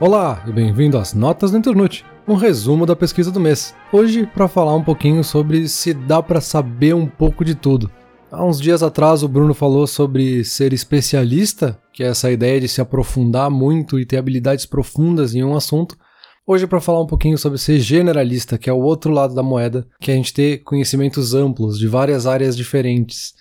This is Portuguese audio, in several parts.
Olá e bem-vindo às Notas do Internute, um resumo da pesquisa do mês. Hoje, para falar um pouquinho sobre se dá para saber um pouco de tudo. Há uns dias atrás, o Bruno falou sobre ser especialista, que é essa ideia de se aprofundar muito e ter habilidades profundas em um assunto. Hoje, para falar um pouquinho sobre ser generalista, que é o outro lado da moeda, que é a gente ter conhecimentos amplos de várias áreas diferentes.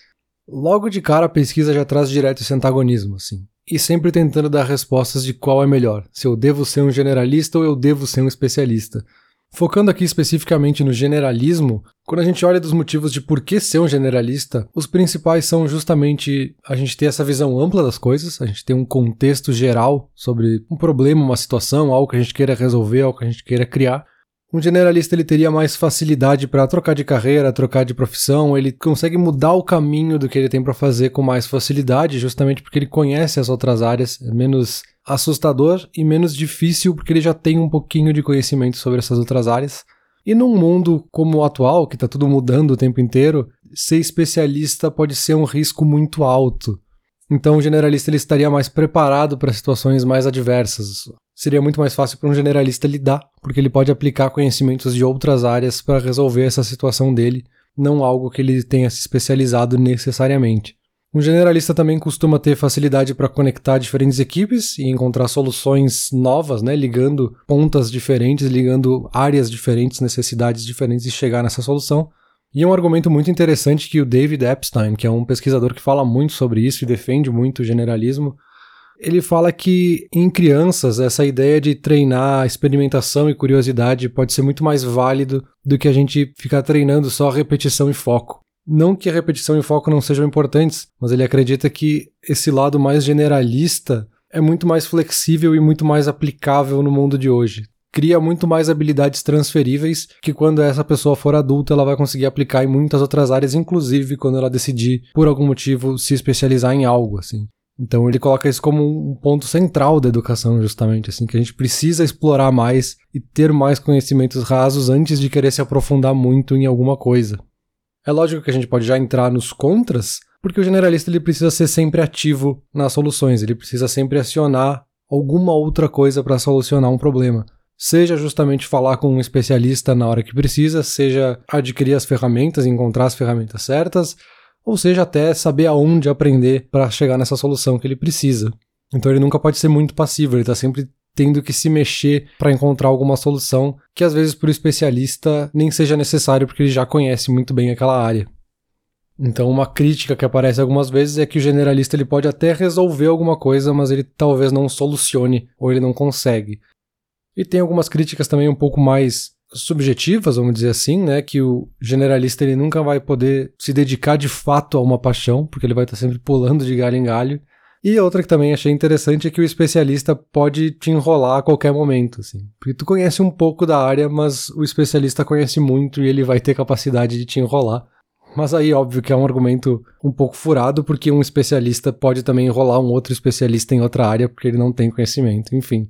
Logo de cara, a pesquisa já traz direto esse antagonismo, assim e sempre tentando dar respostas de qual é melhor, se eu devo ser um generalista ou eu devo ser um especialista. Focando aqui especificamente no generalismo, quando a gente olha dos motivos de por que ser um generalista, os principais são justamente a gente ter essa visão ampla das coisas, a gente ter um contexto geral sobre um problema, uma situação, algo que a gente queira resolver, algo que a gente queira criar, um generalista ele teria mais facilidade para trocar de carreira, trocar de profissão, ele consegue mudar o caminho do que ele tem para fazer com mais facilidade, justamente porque ele conhece as outras áreas, é menos assustador e menos difícil porque ele já tem um pouquinho de conhecimento sobre essas outras áreas. E num mundo como o atual, que está tudo mudando o tempo inteiro, ser especialista pode ser um risco muito alto. Então o generalista ele estaria mais preparado para situações mais adversas seria muito mais fácil para um generalista lidar, porque ele pode aplicar conhecimentos de outras áreas para resolver essa situação dele, não algo que ele tenha se especializado necessariamente. Um generalista também costuma ter facilidade para conectar diferentes equipes e encontrar soluções novas, né, ligando pontas diferentes, ligando áreas diferentes, necessidades diferentes e chegar nessa solução. E é um argumento muito interessante que o David Epstein, que é um pesquisador que fala muito sobre isso e defende muito o generalismo, ele fala que em crianças essa ideia de treinar experimentação e curiosidade pode ser muito mais válido do que a gente ficar treinando só repetição e foco. Não que a repetição e foco não sejam importantes, mas ele acredita que esse lado mais generalista é muito mais flexível e muito mais aplicável no mundo de hoje. Cria muito mais habilidades transferíveis que quando essa pessoa for adulta ela vai conseguir aplicar em muitas outras áreas, inclusive quando ela decidir por algum motivo se especializar em algo assim. Então ele coloca isso como um ponto central da educação, justamente, assim, que a gente precisa explorar mais e ter mais conhecimentos rasos antes de querer se aprofundar muito em alguma coisa. É lógico que a gente pode já entrar nos contras, porque o generalista ele precisa ser sempre ativo nas soluções, ele precisa sempre acionar alguma outra coisa para solucionar um problema. Seja justamente falar com um especialista na hora que precisa, seja adquirir as ferramentas, encontrar as ferramentas certas, ou seja, até saber aonde aprender para chegar nessa solução que ele precisa. Então ele nunca pode ser muito passivo, ele está sempre tendo que se mexer para encontrar alguma solução que às vezes para o especialista nem seja necessário porque ele já conhece muito bem aquela área. Então uma crítica que aparece algumas vezes é que o generalista ele pode até resolver alguma coisa, mas ele talvez não solucione ou ele não consegue. E tem algumas críticas também um pouco mais subjetivas, vamos dizer assim, né, que o generalista ele nunca vai poder se dedicar de fato a uma paixão, porque ele vai estar sempre pulando de galho em galho. E outra que também achei interessante é que o especialista pode te enrolar a qualquer momento, assim. Porque tu conhece um pouco da área, mas o especialista conhece muito e ele vai ter capacidade de te enrolar. Mas aí, óbvio que é um argumento um pouco furado, porque um especialista pode também enrolar um outro especialista em outra área, porque ele não tem conhecimento, enfim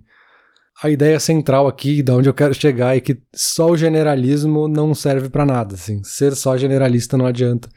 a ideia central aqui, da onde eu quero chegar, é que só o generalismo não serve para nada, assim. Ser só generalista não adianta.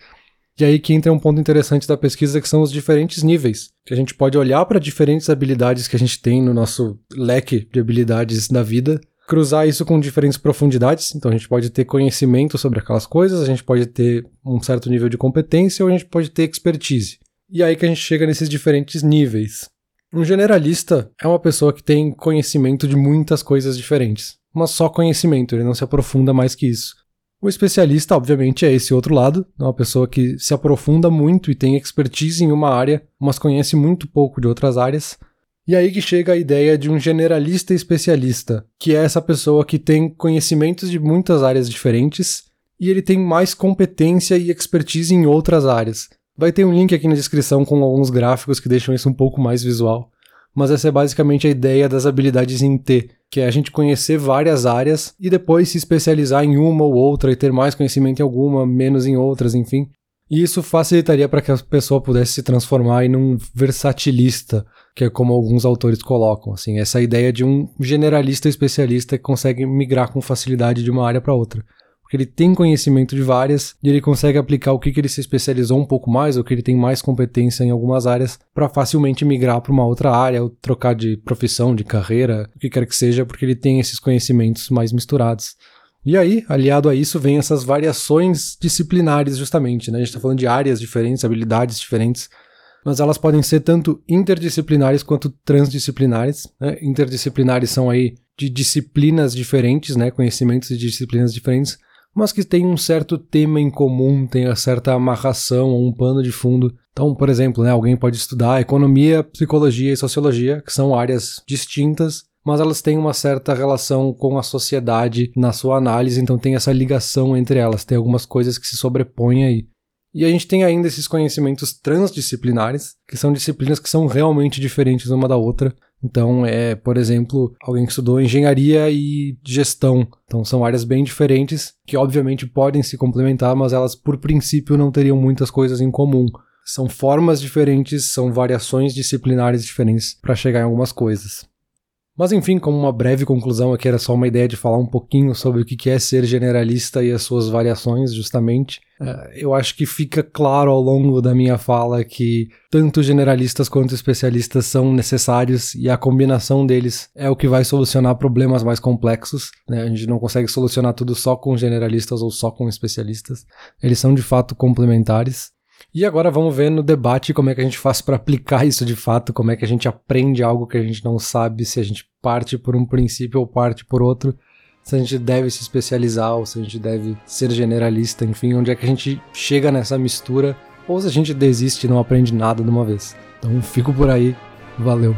E aí que entra um ponto interessante da pesquisa, que são os diferentes níveis. Que a gente pode olhar para diferentes habilidades que a gente tem no nosso leque de habilidades da vida, cruzar isso com diferentes profundidades. Então a gente pode ter conhecimento sobre aquelas coisas, a gente pode ter um certo nível de competência ou a gente pode ter expertise. E aí que a gente chega nesses diferentes níveis. Um generalista é uma pessoa que tem conhecimento de muitas coisas diferentes, mas só conhecimento, ele não se aprofunda mais que isso. O especialista, obviamente, é esse outro lado, é uma pessoa que se aprofunda muito e tem expertise em uma área, mas conhece muito pouco de outras áreas. E aí que chega a ideia de um generalista especialista, que é essa pessoa que tem conhecimentos de muitas áreas diferentes e ele tem mais competência e expertise em outras áreas. Vai ter um link aqui na descrição com alguns gráficos que deixam isso um pouco mais visual. Mas essa é basicamente a ideia das habilidades em T, que é a gente conhecer várias áreas e depois se especializar em uma ou outra e ter mais conhecimento em alguma, menos em outras, enfim. E isso facilitaria para que a pessoa pudesse se transformar em um versatilista, que é como alguns autores colocam, assim, essa ideia de um generalista especialista que consegue migrar com facilidade de uma área para outra. Porque ele tem conhecimento de várias e ele consegue aplicar o que, que ele se especializou um pouco mais ou que ele tem mais competência em algumas áreas para facilmente migrar para uma outra área ou trocar de profissão, de carreira, o que quer que seja, porque ele tem esses conhecimentos mais misturados. E aí, aliado a isso, vem essas variações disciplinares, justamente. Né? A gente está falando de áreas diferentes, habilidades diferentes, mas elas podem ser tanto interdisciplinares quanto transdisciplinares. Né? Interdisciplinares são aí de disciplinas diferentes, né? conhecimentos de disciplinas diferentes, mas que têm um certo tema em comum, tem uma certa amarração ou um pano de fundo. Então, por exemplo, né, alguém pode estudar economia, psicologia e sociologia, que são áreas distintas, mas elas têm uma certa relação com a sociedade na sua análise, então tem essa ligação entre elas, tem algumas coisas que se sobrepõem aí. E a gente tem ainda esses conhecimentos transdisciplinares, que são disciplinas que são realmente diferentes uma da outra. Então, é, por exemplo, alguém que estudou engenharia e gestão. Então, são áreas bem diferentes, que obviamente podem se complementar, mas elas, por princípio, não teriam muitas coisas em comum. São formas diferentes, são variações disciplinares diferentes para chegar em algumas coisas. Mas enfim, como uma breve conclusão aqui, era só uma ideia de falar um pouquinho sobre o que é ser generalista e as suas variações, justamente. É, eu acho que fica claro ao longo da minha fala que tanto generalistas quanto especialistas são necessários e a combinação deles é o que vai solucionar problemas mais complexos. Né? A gente não consegue solucionar tudo só com generalistas ou só com especialistas. Eles são de fato complementares. E agora vamos ver no debate como é que a gente faz para aplicar isso de fato, como é que a gente aprende algo que a gente não sabe, se a gente parte por um princípio ou parte por outro, se a gente deve se especializar ou se a gente deve ser generalista, enfim, onde é que a gente chega nessa mistura ou se a gente desiste e não aprende nada de uma vez. Então fico por aí, valeu.